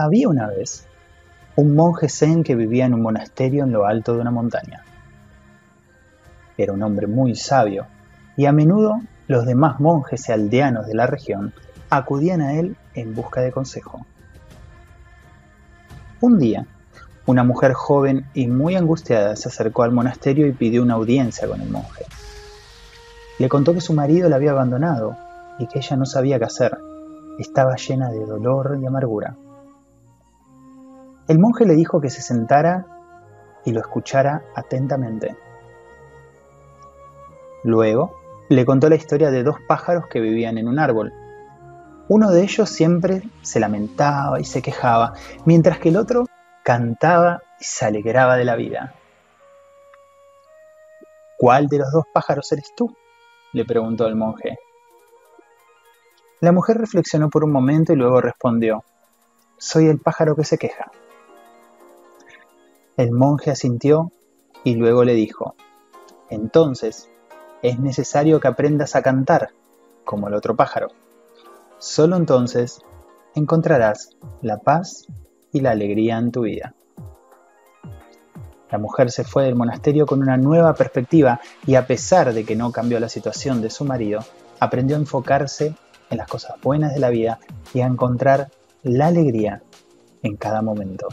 Había una vez un monje zen que vivía en un monasterio en lo alto de una montaña. Era un hombre muy sabio y a menudo los demás monjes y aldeanos de la región acudían a él en busca de consejo. Un día, una mujer joven y muy angustiada se acercó al monasterio y pidió una audiencia con el monje. Le contó que su marido la había abandonado y que ella no sabía qué hacer. Estaba llena de dolor y amargura. El monje le dijo que se sentara y lo escuchara atentamente. Luego le contó la historia de dos pájaros que vivían en un árbol. Uno de ellos siempre se lamentaba y se quejaba, mientras que el otro cantaba y se alegraba de la vida. ¿Cuál de los dos pájaros eres tú? le preguntó el monje. La mujer reflexionó por un momento y luego respondió, soy el pájaro que se queja. El monje asintió y luego le dijo, entonces es necesario que aprendas a cantar como el otro pájaro. Solo entonces encontrarás la paz y la alegría en tu vida. La mujer se fue del monasterio con una nueva perspectiva y a pesar de que no cambió la situación de su marido, aprendió a enfocarse en las cosas buenas de la vida y a encontrar la alegría en cada momento.